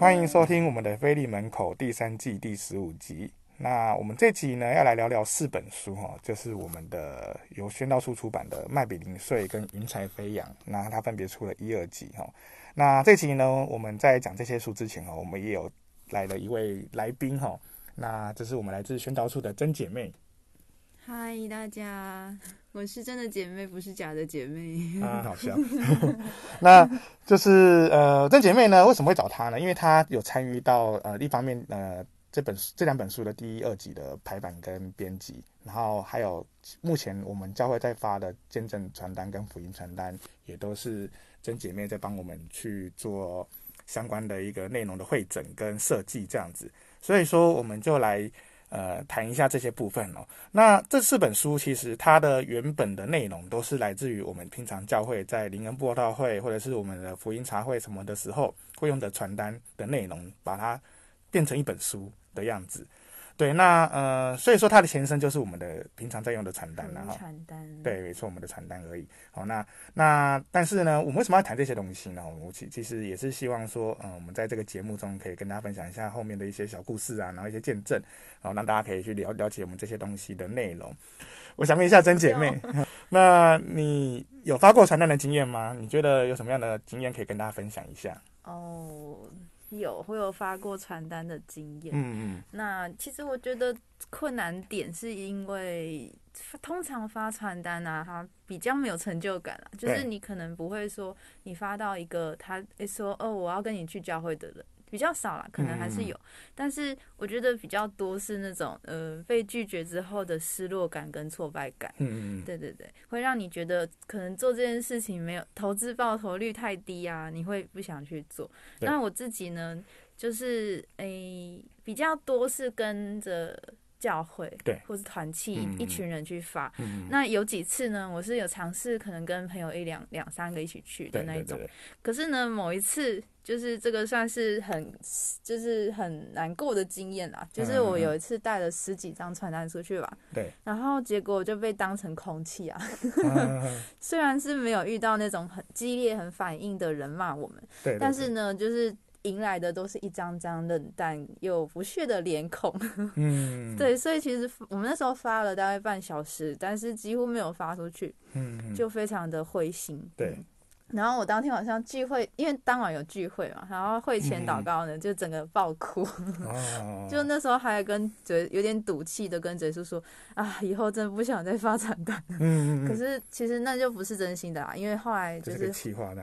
欢迎收听我们的《菲利门口》第三季第十五集。那我们这集呢，要来聊聊四本书哈，就是我们的由宣道书出版的《麦比零碎》跟《云彩飞扬》，那它分别出了一二集哈。那这集呢，我们在讲这些书之前哈，我们也有来了一位来宾哈。那这是我们来自宣道书的真姐妹。嗨，大家，我是真的姐妹，不是假的姐妹。啊，好笑。那就是呃，真姐妹呢，为什么会找她呢？因为她有参与到呃一方面呃这本这两本书的第一、二集的排版跟编辑，然后还有目前我们教会在发的见证传单跟福音传单，也都是真姐妹在帮我们去做相关的一个内容的会诊跟设计这样子。所以说，我们就来。呃，谈一下这些部分哦。那这四本书其实它的原本的内容都是来自于我们平常教会在灵恩布道会或者是我们的福音茶会什么的时候会用的传单的内容，把它变成一本书的样子。对，那呃，所以说它的前身就是我们的平常在用的传单了哈。传单。对，没错，我们的传单而已。好，那那但是呢，我们为什么要谈这些东西呢？我其其实也是希望说，嗯，我们在这个节目中可以跟大家分享一下后面的一些小故事啊，然后一些见证，然后让大家可以去了了解我们这些东西的内容。我想问一下真姐妹，那你有发过传单的经验吗？你觉得有什么样的经验可以跟大家分享一下？哦。有，会有发过传单的经验。嗯嗯。那其实我觉得困难点是因为，通常发传单啊，它比较没有成就感啊。就是你可能不会说，你发到一个他说哦，我要跟你去教会的人。比较少啦，可能还是有，嗯、但是我觉得比较多是那种呃被拒绝之后的失落感跟挫败感。嗯嗯，对对对，会让你觉得可能做这件事情没有投资报酬率太低啊，你会不想去做。那我自己呢，就是诶、欸、比较多是跟着。教会对，或是团契一群人去发，嗯，那有几次呢？我是有尝试，可能跟朋友一两两三个一起去的那一种。可是呢，某一次就是这个算是很就是很难过的经验啦。就是我有一次带了十几张传单出去吧，对，然后结果就被当成空气啊。嗯、虽然是没有遇到那种很激烈、很反应的人骂我们，对，但是呢，就是。迎来的都是一张张冷淡又不屑的脸孔，嗯，对，所以其实我们那时候发了大概半小时，但是几乎没有发出去，嗯，就非常的灰心，对。然后我当天晚上聚会，因为当晚有聚会嘛，然后会前祷告呢，就整个爆哭，嗯、就那时候还跟嘴有点赌气的跟嘴叔说啊，以后真的不想再发传单。嗯，可是其实那就不是真心的啦，因为后来就是，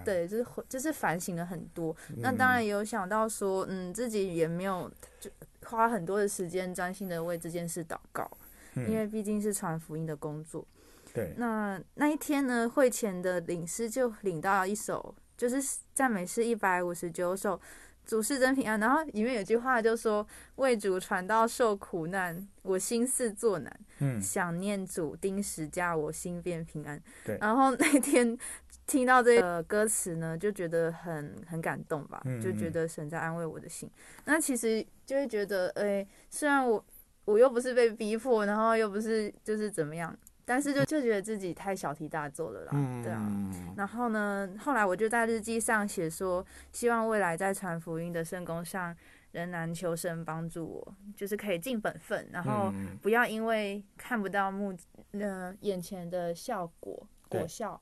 对，就是就是反省了很多。那当然也有想到说，嗯，自己也没有就花很多的时间专心的为这件事祷告，因为毕竟是传福音的工作。对，那那一天呢，会前的领诗就领到一首，就是赞美诗一百五十九首，主是真平安。然后里面有句话就说：“为主传道受苦难，我心似作难。嗯，想念主钉十架，我心变平安。”对。然后那天听到这个歌词呢，就觉得很很感动吧，就觉得神在安慰我的心。嗯嗯，那其实就会觉得，哎，虽然我我又不是被逼迫，然后又不是就是怎么样。但是就就觉得自己太小题大做了啦，嗯，对啊。然后呢，后来我就在日记上写说，希望未来在传福音的圣工上，仍然求神帮助我，就是可以尽本分，然后不要因为看不到目呃眼前的效果果效，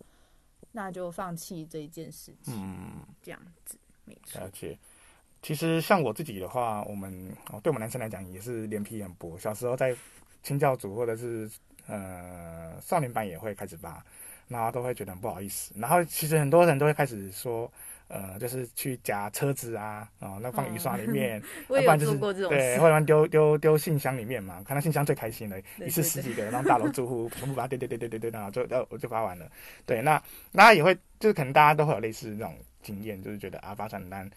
那就放弃这一件事情。嗯，这样子没错。而且，其实像我自己的话，我们对我们男生来讲也是脸皮很薄。小时候在清教组或者是。呃，少年版也会开始发，然后都会觉得很不好意思。然后其实很多人都会开始说，呃，就是去夹车子啊，哦，那放雨刷里面，要、嗯、不然就是对，或者丢丢丢信箱里面嘛。看到信箱最开心的，一次十几个，然后大楼住户全部把它丢丢丢丢丢丢，然后就呃我就发完了。对，那那也会，就是可能大家都会有类似那种经验，就是觉得啊发传单。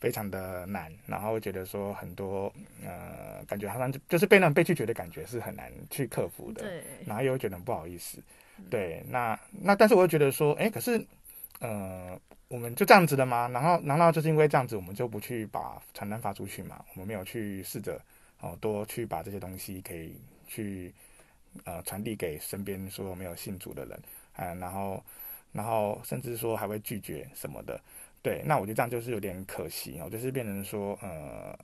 非常的难，然后觉得说很多呃，感觉好像就就是被那种被拒绝的感觉是很难去克服的，对，然后又觉得很不好意思，对，那那但是我又觉得说，哎，可是呃，我们就这样子的吗？然后难道就是因为这样子，我们就不去把传单发出去吗？我们没有去试着哦，多去把这些东西可以去呃传递给身边所有没有信主的人，嗯、呃，然后然后甚至说还会拒绝什么的。对，那我觉得这样就是有点可惜哦，就是变成说，呃，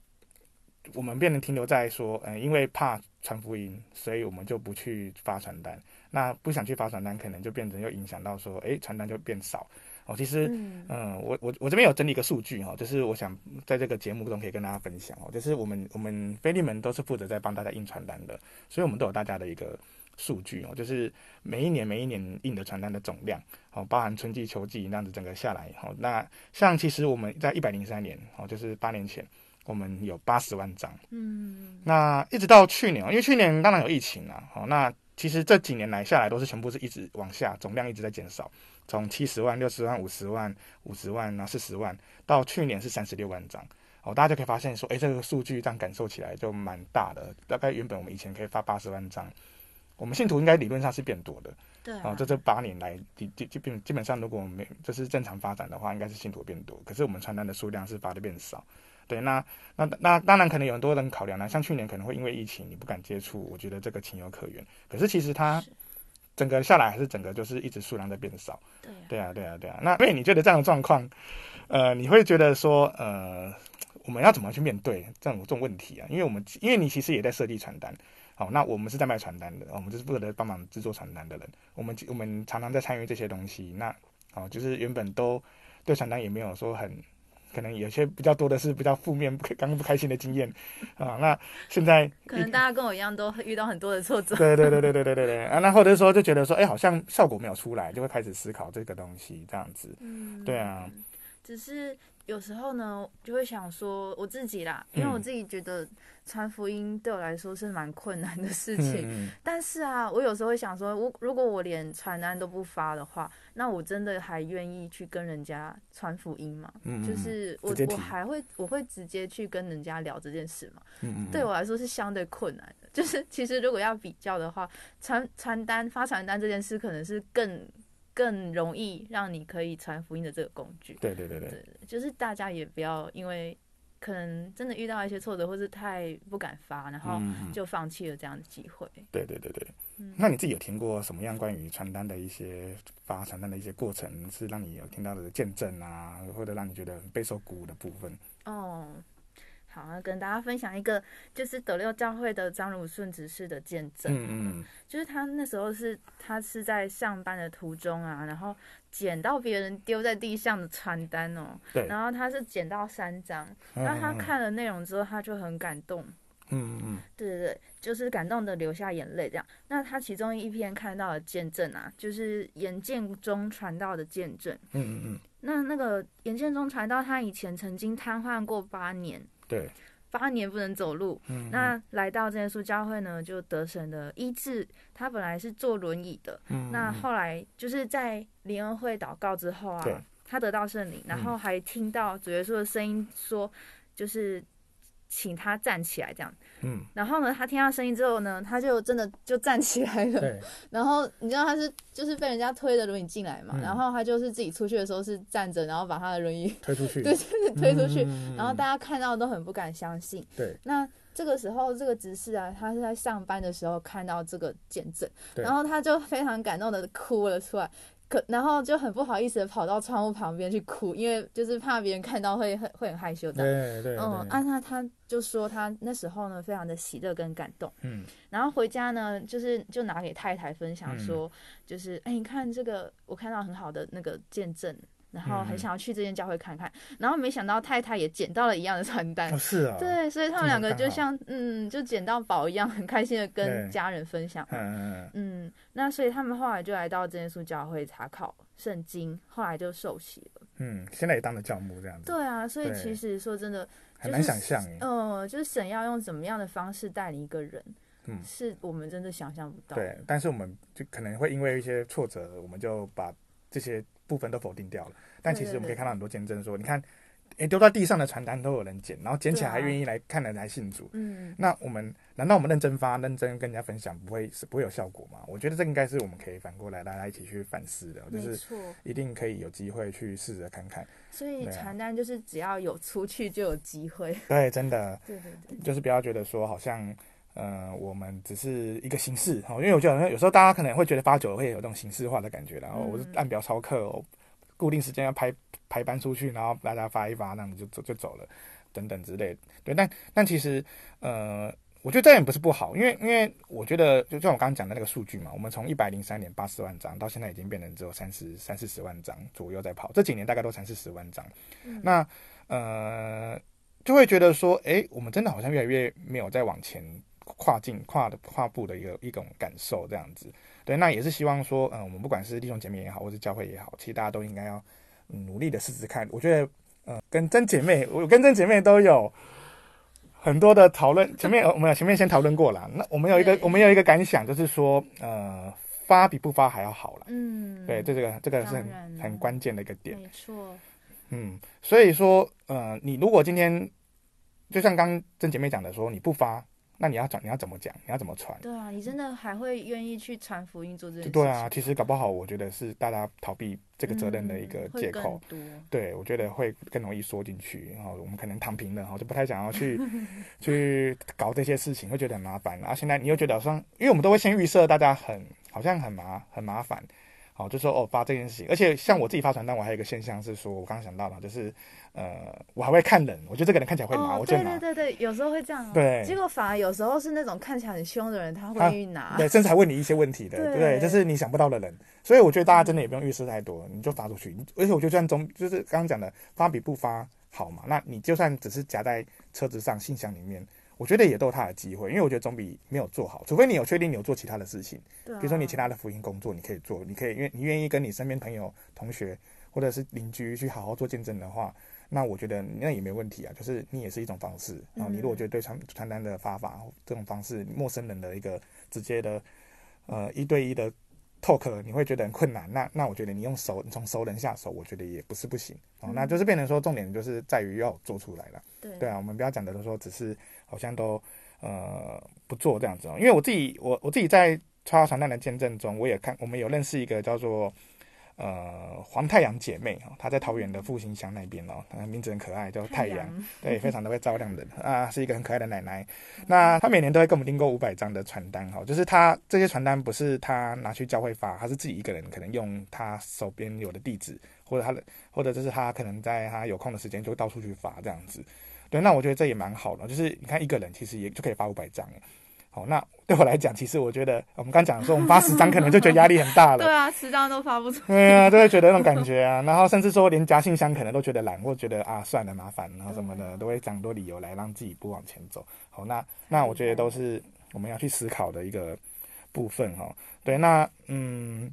我们变成停留在说，嗯、呃，因为怕传福音，所以我们就不去发传单。那不想去发传单，可能就变成又影响到说，诶，传单就变少。哦，其实，嗯，呃、我我我这边有整理一个数据哈，就是我想在这个节目中可以跟大家分享哦，就是我们我们菲利门都是负责在帮大家印传单的，所以我们都有大家的一个数据哦，就是每一年每一年印的传单的总量哦，包含春季秋季那样子整个下来哦，那像其实我们在一百零三年哦，就是八年前，我们有八十万张，嗯，那一直到去年，因为去年当然有疫情啊，哦，那其实这几年来下来都是全部是一直往下，总量一直在减少。从七十万、六十万、五十万、五十万，然后四十万，到去年是三十六万张，哦，大家就可以发现说，哎，这个数据这样感受起来就蛮大的。大概原本我们以前可以发八十万张，我们信徒应该理论上是变多的，对啊，这这八年来，基基基本基本上，如果我们没就是正常发展的话，应该是信徒变多。可是我们传单的数量是发的变少，对，那那那当然可能有很多人考量呢，像去年可能会因为疫情你不敢接触，我觉得这个情有可原。可是其实它。整个下来还是整个就是一直数量在变少，对啊，对啊，对啊。那所以你觉得这样的状况，呃，你会觉得说，呃，我们要怎么去面对这种这种问题啊？因为我们因为你其实也在设计传单，好，那我们是在卖传单的，我们就是负责帮忙制作传单的人，我们我们常常在参与这些东西，那好，就是原本都对传单也没有说很。可能有些比较多的是比较负面、刚刚不开心的经验啊。那现在可能大家跟我一样都遇到很多的挫折。对对对对对对对对啊。那或者说就觉得说，哎、欸，好像效果没有出来，就会开始思考这个东西这样子。嗯，对啊。只是有时候呢，就会想说我自己啦，因为我自己觉得传福音对我来说是蛮困难的事情。嗯、但是啊，我有时候会想说，我如果我连传单都不发的话，那我真的还愿意去跟人家传福音吗？嗯、就是我我还会我会直接去跟人家聊这件事吗？嗯、对我来说是相对困难的。就是其实如果要比较的话，传传单发传单这件事可能是更。更容易让你可以传福音的这个工具。对对对对，对，就是大家也不要因为可能真的遇到一些挫折，或是太不敢发，然后就放弃了这样的机会。嗯、对对对对，嗯、那你自己有听过什么样关于传单的一些发传单的一些过程，是让你有听到的见证啊，或者让你觉得备受鼓舞的部分？哦。好，那跟大家分享一个，就是斗六教会的张如顺执事的见证。嗯嗯，就是他那时候是，他是在上班的途中啊，然后捡到别人丢在地上的传单哦。对。然后他是捡到三张，那他看了内容之后，他就很感动。嗯嗯。对对对，就是感动的流下眼泪这样。那他其中一篇看到的见证啊，就是眼见中传道的见证。嗯嗯嗯。那那个眼见中传道，他以前曾经瘫痪过八年。对，八年不能走路，嗯、那来到这耶稣教会呢，就得神的医治。他本来是坐轮椅的，嗯、那后来就是在联恩会祷告之后啊，他得到圣灵，然后还听到主耶稣的声音说，就是。请他站起来，这样。嗯。然后呢，他听到声音之后呢，他就真的就站起来了。对。然后你知道他是就是被人家推着轮椅进来嘛，嗯、然后他就是自己出去的时候是站着，然后把他的轮椅推出去。对，就是推出去。嗯、然后大家看到都很不敢相信。对。那这个时候，这个执事啊，他是在上班的时候看到这个见证，然后他就非常感动的哭了出来。可，然后就很不好意思的跑到窗户旁边去哭，因为就是怕别人看到会很会很害羞的。对对，嗯，啊，那他就说他那时候呢非常的喜乐跟感动。嗯。然后回家呢，就是就拿给太太分享说，嗯、就是哎，你看这个，我看到很好的那个见证。然后很想要去这间教会看看，嗯、然后没想到太太也捡到了一样的传单。哦，是啊。对，所以他们两个就像嗯，就捡到宝一样，很开心的跟家人分享。嗯嗯那所以他们后来就来到真耶稣教会查考圣经，后来就受洗了。嗯，现在也当了教牧这样子。对啊，所以其实说真的，很难想象。嗯，就是神要用怎么样的方式带领一个人，嗯，是我们真的想象不到。对，但是我们就可能会因为一些挫折，我们就把这些。部分都否定掉了，但其实我们可以看到很多见证说，你看，诶，丢到地上的传单都有人捡，然后捡起来还愿意来看人来信主。嗯、啊，那我们难道我们认真发、认真跟人家分享，不会是不会有效果吗？我觉得这应该是我们可以反过来大家一起去反思的，就是一定可以有机会去试着看看。所以传单就是只要有出去就有机会。对，真的。对对对，就是不要觉得说好像。呃，我们只是一个形式哈，因为我觉得有时候大家可能会觉得发久了会有这种形式化的感觉，然后我是按表操课哦，固定时间要排排班出去，然后大家发一发，那你就走就走了，等等之类。对，但但其实呃。我觉得这也不是不好，因为因为我觉得就像我刚刚讲的那个数据嘛，我们从一百零三点八十万张到现在已经变成只有三十三四十万张左右在跑，这几年大概都三四十万张。嗯、那呃就会觉得说，哎，我们真的好像越来越没有再往前跨境跨的跨步的一个一种感受这样子。对，那也是希望说，嗯、呃，我们不管是弟兄姐妹也好，或是教会也好，其实大家都应该要努力的试试看。我觉得，呃，跟真姐妹，我跟真姐妹都有。很多的讨论，前面我们前面先讨论过了。那我们有一个，我们有一个感想，就是说，呃，发比不发还要好了。嗯，对，这这个这个是很很关键的一个点。没错。嗯，所以说，呃，你如果今天就像刚真姐妹讲的说，你不发。那你要讲，你要怎么讲？你要怎么传？对啊，你真的还会愿意去传福音做这件事？对啊，其实搞不好，我觉得是大家逃避这个责任的一个借口。嗯、对，我觉得会更容易缩进去，然后我们可能躺平了，然后就不太想要去 去搞这些事情，会觉得很麻烦。然后现在你又觉得好像，因为我们都会先预设大家很好像很麻很麻烦。好，就说哦，发这件事情，而且像我自己发传单，我还有一个现象是说，我刚刚想到了，就是呃，我还会看人，我觉得这个人看起来会拿，哦、我就拿。对对对，有时候会这样、哦。对。结果反而有时候是那种看起来很凶的人，他会去拿。对，甚至还问你一些问题的，对，对，就是你想不到的人。所以我觉得大家真的也不用预设太多，你就发出去。而且我觉得这样总就是刚刚讲的，发比不发好嘛。那你就算只是夹在车子上、信箱里面。我觉得也都有他的机会，因为我觉得总比没有做好。除非你有确定你有做其他的事情，比如说你其他的福音工作，你可以做，你可以，因为你愿意跟你身边朋友、同学或者是邻居去好好做见证的话，那我觉得那也没问题啊。就是你也是一种方式。然后你如果觉得对传传单的发法这种方式，陌生人的一个直接的呃一对一的 talk，你会觉得很困难，那那我觉得你用熟，你从熟人下手，我觉得也不是不行。哦，那就是变成说重点就是在于要做出来了。对，对啊，我们不要讲的都说只是。好像都呃不做这样子哦，因为我自己我我自己在超传单的见证中，我也看我们有认识一个叫做呃黄太阳姐妹哦，她在桃园的复兴乡那边哦，她名字很可爱，叫太阳，对，非常的会照亮人啊，是一个很可爱的奶奶。那她每年都会跟我们订购五百张的传单哈，就是她这些传单不是她拿去教会发，她是自己一个人可能用她手边有的地址，或者她的或者就是她可能在她有空的时间就到处去发这样子。对，那我觉得这也蛮好的，就是你看一个人其实也就可以发五百张，好，那对我来讲，其实我觉得我们刚讲说我们发十张可能就觉得压力很大了。对啊，十张都发不出。对啊，都会觉得那种感觉啊，然后甚至说连夹信箱可能都觉得懒，或觉得啊算了麻烦，然后什么的都会讲很多理由来让自己不往前走。好，那那我觉得都是我们要去思考的一个部分哈。对，那嗯，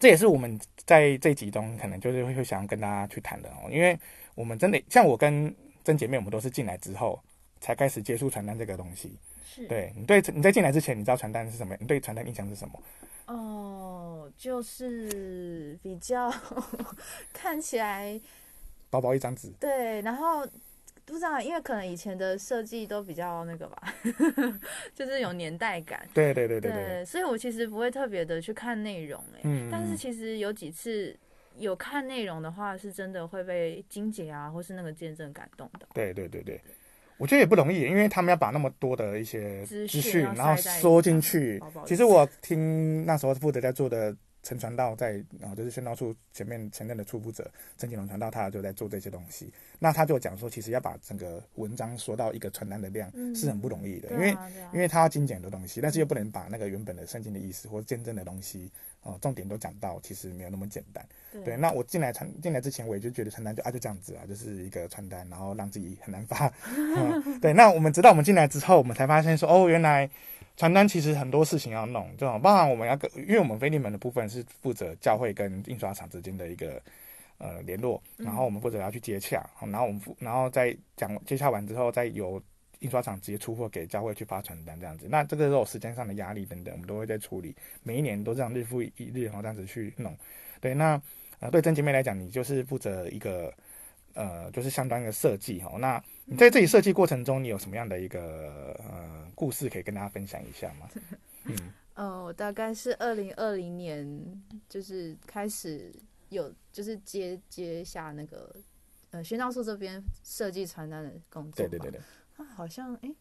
这也是我们在这集中可能就是会想要跟大家去谈的哦，因为我们真的像我跟。真姐妹，我们都是进来之后才开始接触传单这个东西。是，对你对你在进来之前，你知道传单是什么？你对传单印象是什么？哦，就是比较 看起来薄薄一张纸。对，然后不知道，因为可能以前的设计都比较那个吧，就是有年代感。对对对对对，对，所以我其实不会特别的去看内容，哎，嗯，但是其实有几次。有看内容的话，是真的会被金姐啊，或是那个见证感动的。对对对对，我觉得也不容易，因为他们要把那么多的一些资讯，然后缩进去。其实我听那时候负责在做的。陈传道在啊，就是宣道处前面前任的出布者陈景龙传道，他就在做这些东西。那他就讲说，其实要把整个文章说到一个传单的量是很不容易的，嗯、因为、啊啊、因为他要精简的东西，但是又不能把那个原本的圣经的意思或者见证的东西啊、呃、重点都讲到，其实没有那么简单。对，对，那我进来传进来之前，我也就觉得传单就啊就这样子啊，就是一个传单，然后让自己很难发。嗯、对，那我们直到我们进来之后，我们才发现说，哦，原来。传单其实很多事情要弄，这种包含我们要跟，因为我们菲利门的部分是负责教会跟印刷厂之间的一个呃联络，然后我们负责要去接洽，然后我们然后再讲接洽完之后，再由印刷厂直接出货给教会去发传单这样子。那这个时候时间上的压力等等，我们都会在处理。每一年都这样日复一日，然后这样子去弄。对，那呃对真姐妹来讲，你就是负责一个。呃，就是相当的设计哈。那你在这里设计过程中，你有什么样的一个呃故事可以跟大家分享一下吗？嗯，呃，我大概是二零二零年，就是开始有就是接接下那个呃宣道处这边设计传单的工作。对对对对。啊，好像哎、欸，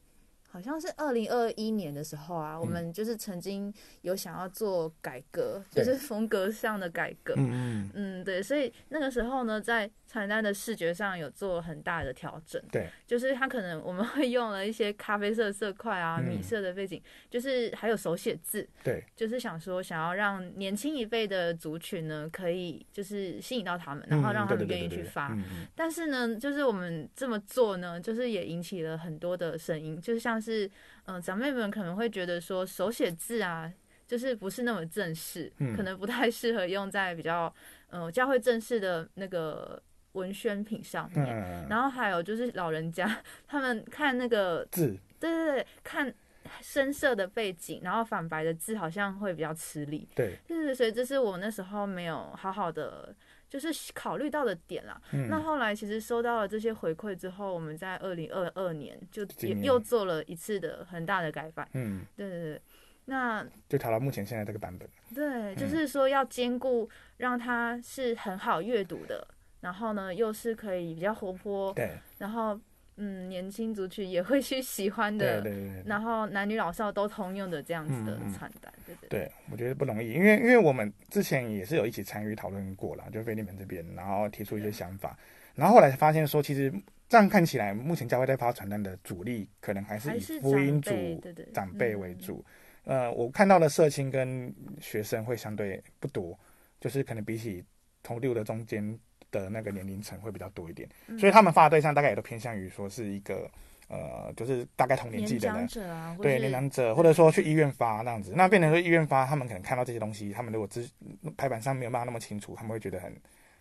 好好像是二零二一年的时候啊，嗯、我们就是曾经有想要做改革，就是风格上的改革。嗯嗯嗯，对，所以那个时候呢，在传单的视觉上有做很大的调整。对，就是它可能我们会用了一些咖啡色色块啊、米色的背景，嗯、就是还有手写字。对，就是想说想要让年轻一辈的族群呢，可以就是吸引到他们，然后让他们愿意去发。但是呢，就是我们这么做呢，就是也引起了很多的声音，就是像是嗯、呃，长辈们可能会觉得说手写字啊，就是不是那么正式，嗯、可能不太适合用在比较呃教会正式的那个文宣品上面。嗯、然后还有就是老人家他们看那个字，对对对，看深色的背景，然后反白的字好像会比较吃力。对，就是所以这是我那时候没有好好的。就是考虑到的点啦，嗯、那后来其实收到了这些回馈之后，我们在二零二二年就又做了一次的很大的改版。嗯，对对对，那就调到目前现在这个版本。对，就是说要兼顾让它是很好阅读的，嗯、然后呢又是可以比较活泼，对，然后。嗯，年轻族群也会去喜欢的，对对对，然后男女老少都通用的这样子的传单，嗯、对对对。对，我觉得不容易，因为因为我们之前也是有一起参与讨论过了，就菲利门这边，然后提出一些想法，然后后来发现说，其实这样看起来，目前教会在发传单的主力可能还是以福音组对对长辈为主。嗯、呃，我看到的社青跟学生会相对不多，就是可能比起同六的中间。的那个年龄层会比较多一点，嗯、所以他们发的对象大概也都偏向于说是一个呃，就是大概同年纪的人，对年长者，或者说去医院发那样子。那变成说医院发，他们可能看到这些东西，他们如果只排版上没有办法那么清楚，他们会觉得很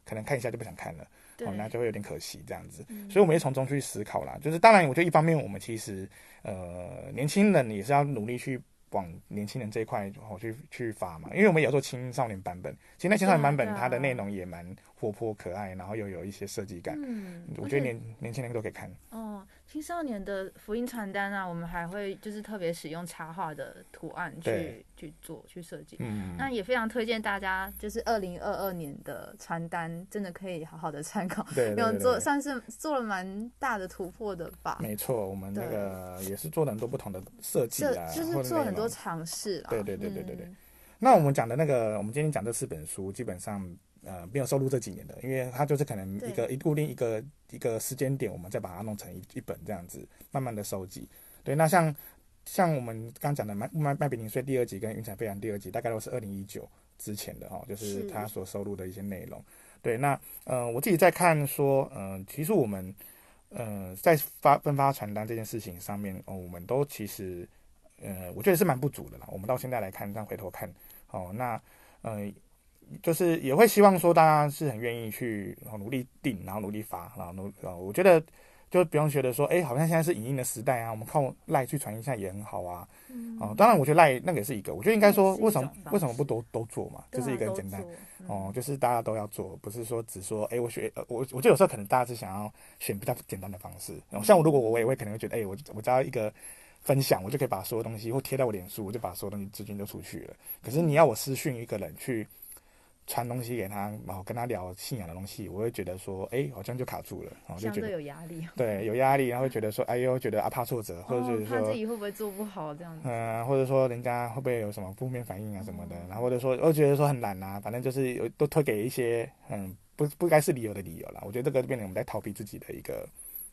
可能看一下就不想看了，对。哦，那就会有点可惜这样子。嗯、所以我们也从中去思考啦，就是当然，我觉得一方面我们其实呃年轻人也是要努力去。往年轻人这一块我去去发嘛，因为我们有做青少年版本，其实那青少年版本它的内容也蛮活泼可爱，然后又有一些设计感，嗯，我觉得年年轻人都可以看。哦，青少年的福音传单啊，我们还会就是特别使用插画的图案去去做去设计，嗯，那也非常推荐大家，就是二零二二年的传单真的可以好好的参考，对，因为做算是做了蛮大的突破的吧。没错，我们那个也是做了很多不同的设计啊，就是做很多尝试啊。对对对对对对。嗯、那我们讲的那个，我们今天讲这四本书，基本上呃没有收录这几年的，因为它就是可能一个一固定一个一个时间点，我们再把它弄成一一本这样子，慢慢的收集。对，那像像我们刚讲的麦麦麦比宁税第二集跟云彩飞扬第二集，大概都是二零一九之前的哈，就是他所收录的一些内容。对，那呃我自己在看说，嗯、呃，其实我们呃在发分发传单这件事情上面，哦，我们都其实。呃，我觉得是蛮不足的啦。我们到现在来看，这样回头看，哦，那，呃，就是也会希望说大家是很愿意去，努力定，然后努力发，然后努，呃，我觉得就不用觉得说，哎，好像现在是影音的时代啊，我们靠赖去传一下也很好啊。嗯。哦，当然，我觉得赖那个也是一个，我觉得应该说，为什么为什么不都都做嘛？这是一个很简单，哦，就是大家都要做，不是说只说，哎，我学，我我觉得有时候可能大家是想要选比较简单的方式。像我如果我也会可能会觉得，哎，我我只要一个。分享，我就可以把所有东西或贴到我脸书，我就把所有东西资金都出去了。可是你要我私讯一个人去传东西给他，然后跟他聊信仰的东西，我会觉得说，哎，好像就卡住了，然后就觉得有压力。对，有压力，然后会觉得说，哎呦，觉得啊怕挫折，或者是说自己会不会做不好这样子。嗯，或者说人家会不会有什么负面反应啊什么的，然后或者说我觉得说很懒啊，反正就是有都推给一些嗯不不该是理由的理由了。我觉得这个变成我们在逃避自己的一个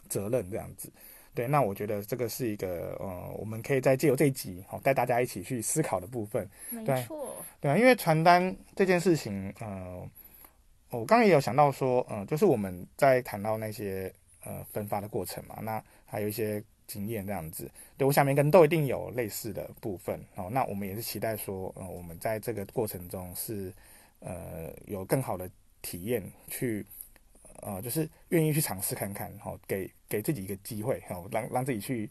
责任这样子。对，那我觉得这个是一个呃，我们可以再借由这一集，好、哦、带大家一起去思考的部分。没错。对，对啊，因为传单这件事情，呃，我刚刚也有想到说，嗯、呃，就是我们在谈到那些呃分发的过程嘛，那还有一些经验这样子。对，我想每个人都一定有类似的部分哦。那我们也是期待说，呃，我们在这个过程中是呃有更好的体验去。呃，就是愿意去尝试看看，好、哦，给给自己一个机会，好、哦，让让自己去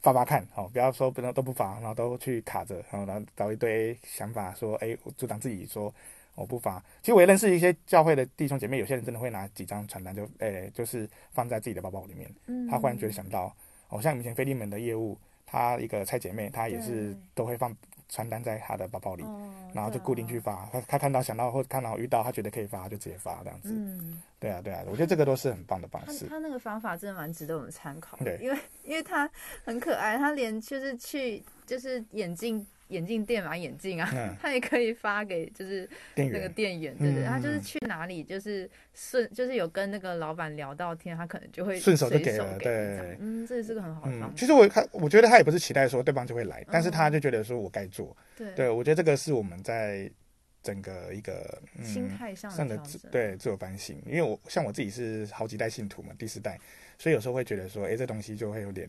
发发看，好、哦，不要说不能都不发，然后都去卡着，然后然后找一堆想法说，哎，阻挡自己说我不发。其实我也认识一些教会的弟兄姐妹，有些人真的会拿几张传单就，哎，就是放在自己的包包里面。嗯，他忽然觉得想到，哦，像以前菲利门的业务，他一个蔡姐妹，她也是都会放传单在他的包包里，哦、然后就固定去发。他他看到想到或看到遇到他觉得可以发，就直接发这样子。嗯，对啊对啊，我觉得这个都是很棒的方式。他他那个方法真的蛮值得我们参考。对，因为因为他很可爱，他连就是去就是眼镜。眼镜店买眼镜啊，嗯、他也可以发给就是那个店员，对对，他就是去哪里就是顺就是有跟那个老板聊到天，他可能就会顺手就给了，对，嗯，这也是个很好的方法。其实我他我觉得他也不是期待说对方就会来，但是他就觉得说我该做，对，对我觉得这个是我们在整个一个、嗯、心态上的对自我反省，因为我像我自己是好几代信徒嘛，第四代，所以有时候会觉得说，哎，这东西就会有点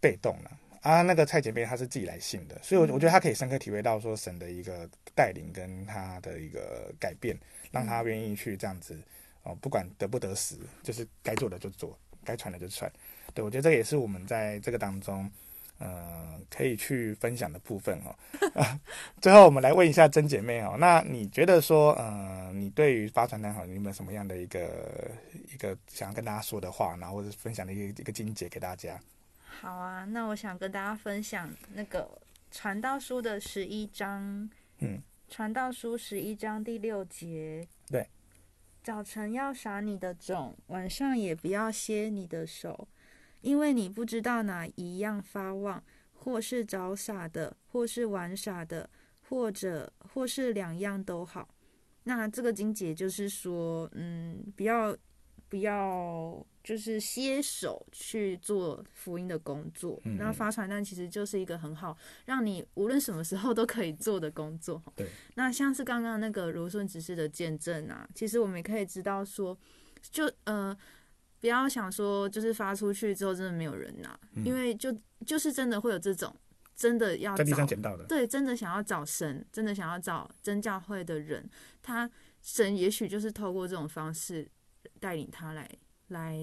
被动了。啊，那个蔡姐妹她是自己来信的，所以，我我觉得她可以深刻体会到说神的一个带领跟她的一个改变，让她愿意去这样子哦，不管得不得时，就是该做的就做，该传的就传。对，我觉得这个也是我们在这个当中，呃，可以去分享的部分哦。啊，最后我们来问一下曾姐妹哦，那你觉得说，呃，你对于发传单好，你有没有什么样的一个一个想要跟大家说的话，然后或者分享的一个一个经节给大家？好啊，那我想跟大家分享那个传道书的十一章，嗯，传道书十一章第六节，对，早晨要撒你的种，晚上也不要歇你的手，因为你不知道哪一样发旺，或是早撒的，或是晚撒的，或者或是两样都好。那这个经节就是说，嗯，不要不要。就是携手去做福音的工作，然后发传单其实就是一个很好让你无论什么时候都可以做的工作。对，那像是刚刚那个如顺执事的见证啊，其实我们也可以知道说，就呃不要想说就是发出去之后真的没有人拿，因为就就是真的会有这种真的要在地上捡到的，对，真的想要找神，真的想要找真教会的人，他神也许就是透过这种方式带领他来。来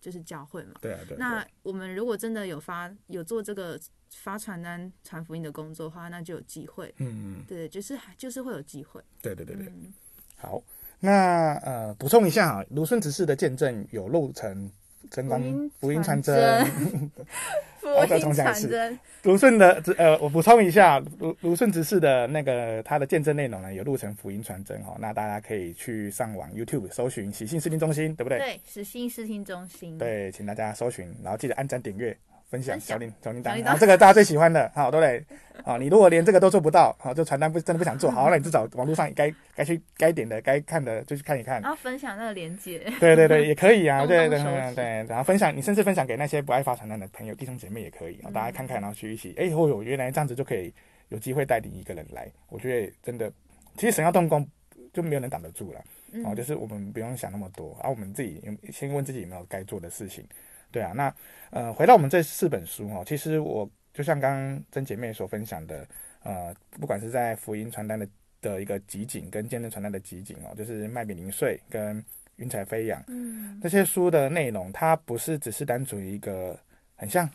就是教会嘛，对啊，对。那我们如果真的有发有做这个发传单传福音的工作的话，那就有机会。嗯嗯，对，就是就是会有机会。对对对对。嗯、好，那呃，补充一下啊，卢顺执事的见证有漏成。跟刚福音传真，福音传真。卢顺的呃，我补充一下，卢卢顺执事的那个他的见证内容呢，有录成福音传真哦。那大家可以去上网 YouTube 搜寻喜信视听中心，对不对？对，喜信视听中心。对，请大家搜寻，然后记得按赞订阅。分享小铃小铃铛，这个大家最喜欢的，好，对不对？好，你如果连这个都做不到，好，就传单不真的不想做，好，那你至少网络上该该去该点的该看的就去看一看。然后分享那个链接。对对对，也可以啊，对对对，然后分享，你甚至分享给那些不爱发传单的朋友、弟兄姐妹也可以，大家看看，然后去一起，哎，哦哟，原来这样子就可以有机会带领一个人来，我觉得真的，其实神要动工就没有人挡得住了，哦，就是我们不用想那么多，而我们自己先问自己有没有该做的事情。对啊，那呃，回到我们这四本书哦，其实我就像刚刚真姐妹所分享的，呃，不管是在福音传单的的一个集锦，跟见证传单的集锦哦，就是麦比零碎跟云彩飞扬，嗯，这些书的内容，它不是只是单纯一个很像，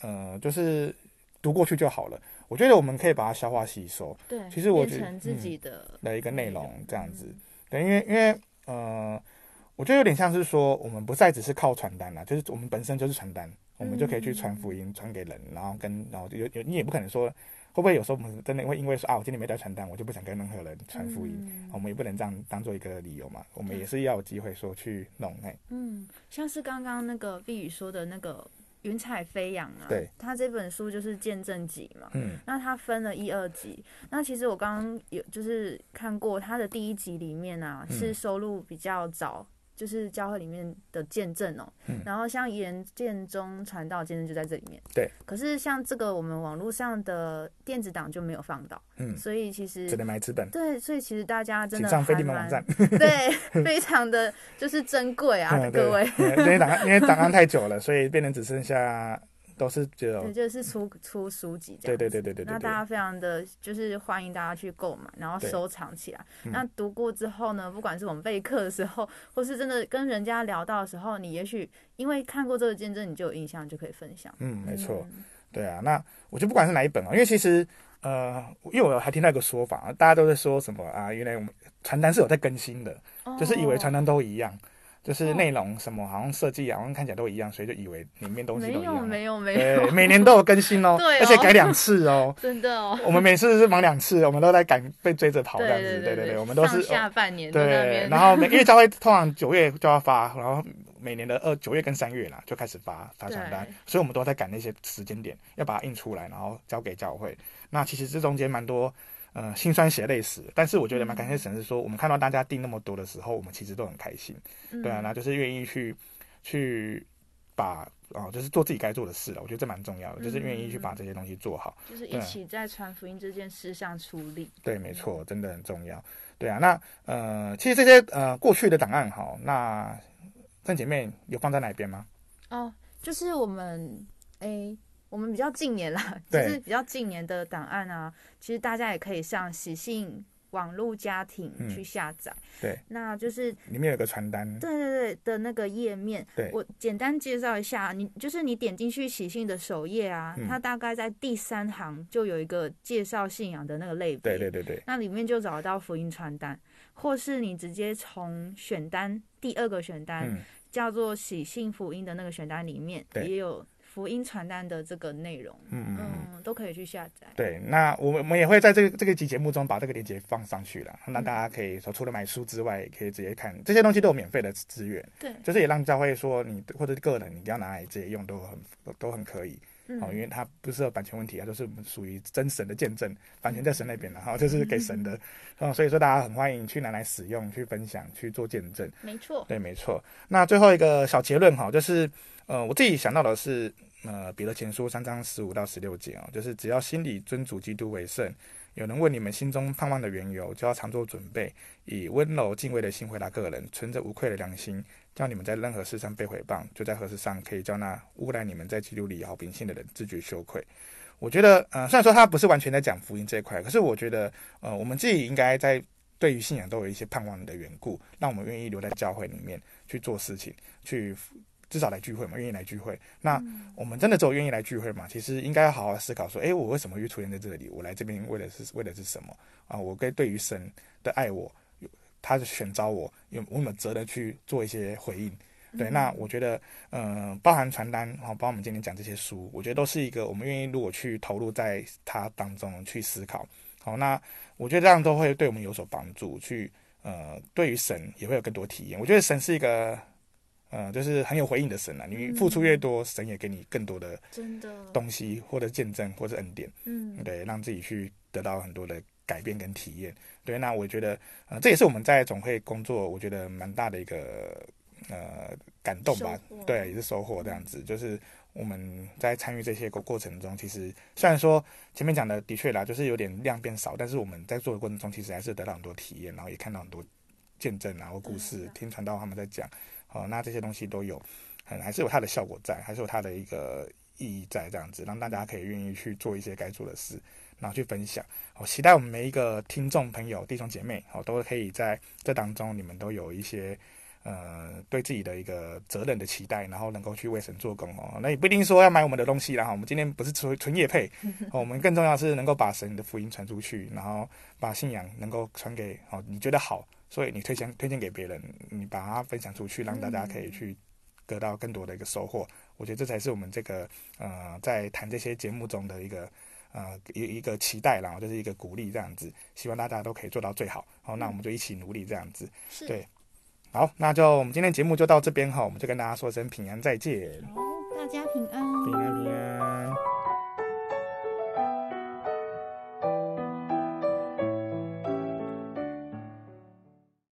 呃，就是读过去就好了。我觉得我们可以把它消化吸收，对，其实我觉得自己的、嗯、的一个内容这样子，对，因为因为呃。我觉得有点像是说，我们不再只是靠传单了，就是我们本身就是传单，我们就可以去传福音，传给人，然后跟然后有有你也不可能说，会不会有时候我们真的会因为说啊，我今天没带传单，我就不想跟任何人传福音，嗯、我们也不能这样当做一个理由嘛，我们也是要有机会说去弄哎。嗯，像是刚刚那个碧宇说的那个云彩飞扬啊，对，他这本书就是见证集嘛，嗯，那他分了一二集，那其实我刚刚有就是看过他的第一集里面啊，是收录比较早。就是教会里面的见证哦、然后像言建中传道见证就在这里面。对。可是像这个我们网络上的电子档就没有放到，嗯，所以其实只能买纸本。对，所以其实大家真的上飞利门网站，对，非常的就是珍贵啊，嗯、各位。因为档案因为档案太久了，所以变成只剩下。都是就对，就是出 出书籍这样。对对对对对，对。那大家非常的就是欢迎大家去购买，然后收藏起来。那读过之后呢，不管是我们备课的时候，或是真的跟人家聊到的时候，你也许因为看过这个见证，你就有印象，就可以分享。嗯，没错。嗯、对啊，那我就不管是哪一本啊，因为其实呃，因为我还听到一个说法，大家都在说什么啊？原来我们传单是有在更新的，哦、就是以为传单都一样。就是内容什么好像设计好像看起来都一样，所以就以为里面东西都一样。没有没有没有，对，每年都有更新哦，对哦，而且改两次哦，真的哦。我们每次是忙两次，我们都在赶被追着跑这样子，对对对，对对对，我们都是下半年对，然后每 因为教会通常九月就要发，然后。每年的二九月跟三月啦，就开始发发传单，所以我们都在赶那些时间点，要把它印出来，然后交给教会。那其实这中间蛮多，呃，心酸血泪史。但是我觉得蛮感谢神，是说我们看到大家订那么多的时候，我们其实都很开心，嗯、对啊，那就是愿意去去把哦，就是做自己该做的事了。我觉得这蛮重要的，就是愿意去把这些东西做好，就是一起在传福音这件事上出力。对，没错，真的很重要。对啊，那呃，其实这些呃过去的档案哈，那。郑姐妹有放在哪边吗？哦，就是我们诶，我们比较近年啦，就是比较近年的档案啊。其实大家也可以上喜信网络家庭去下载。嗯、对，那就是里面有个传单。对对对的那个页面。对，我简单介绍一下，你就是你点进去喜信的首页啊，嗯、它大概在第三行就有一个介绍信仰的那个类别。对对对对，那里面就找得到福音传单，或是你直接从选单第二个选单。嗯叫做喜信福音的那个选单里面也有福音传单的这个内容，嗯嗯，都可以去下载。对，那我们我们也会在这个这个集节目中把这个链接放上去了，那大家可以说除了买书之外，也可以直接看这些东西都有免费的资源。对，就是也让教会说你或者个人你要拿来直接用都很都很可以。哦，因为它不是有版权问题啊，就是属于真神的见证，版权在神那边了哈，就是给神的，嗯，所以说大家很欢迎去拿来使用、去分享、去做见证。没错，对，没错。那最后一个小结论哈，就是呃，我自己想到的是，呃，彼得前书三章十五到十六节哦，就是只要心里尊主基督为圣。有人问你们心中盼望的缘由，就要常做准备，以温柔敬畏的心回答个人，存着无愧的良心，叫你们在任何事上被毁谤，就在何事上可以叫那诬赖你们在基督里好秉性的人自觉羞愧。我觉得，呃，虽然说他不是完全在讲福音这一块，可是我觉得，呃，我们自己应该在对于信仰都有一些盼望的缘故，让我们愿意留在教会里面去做事情，去。至少来聚会嘛，愿意来聚会。那我们真的只有愿意来聚会嘛？其实应该要好好思考说，哎，我为什么会出现在这里？我来这边为的是为的是什么啊？我跟对于神的爱我，我他选召我，有我有没有责任去做一些回应？对，那我觉得，嗯、呃，包含传单，然后包括我们今天讲这些书，我觉得都是一个我们愿意如果去投入在它当中去思考。好，那我觉得这样都会对我们有所帮助。去，呃，对于神也会有更多体验。我觉得神是一个。嗯，就是很有回应的神啊！你付出越多，嗯、神也给你更多的真的东西，或者见证，或者恩典。嗯，对，让自己去得到很多的改变跟体验。对，那我觉得，呃，这也是我们在总会工作，我觉得蛮大的一个呃感动吧。对，也是收获这样子。就是我们在参与这些过过程中，其实虽然说前面讲的的确啦，就是有点量变少，但是我们在做的过程中，其实还是得到很多体验，然后也看到很多见证然后故事，听传道他们在讲。哦，那这些东西都有，很，还是有它的效果在，还是有它的一个意义在，这样子让大家可以愿意去做一些该做的事，然后去分享。我期待我们每一个听众朋友、弟兄姐妹，哦，都可以在这当中，你们都有一些呃对自己的一个责任的期待，然后能够去为神做工哦。那也不一定说要买我们的东西，然后我们今天不是纯纯业配，哦，我们更重要是能够把神的福音传出去，然后把信仰能够传给哦你觉得好。所以你推荐推荐给别人，你把它分享出去，让大家可以去得到更多的一个收获。嗯、我觉得这才是我们这个呃在谈这些节目中的一个呃一一个期待，然后就是一个鼓励这样子。希望大家都可以做到最好。好，那我们就一起努力这样子。是对，好，那就我们今天节目就到这边哈，我们就跟大家说声平安再见。好，大家平安，平安平安。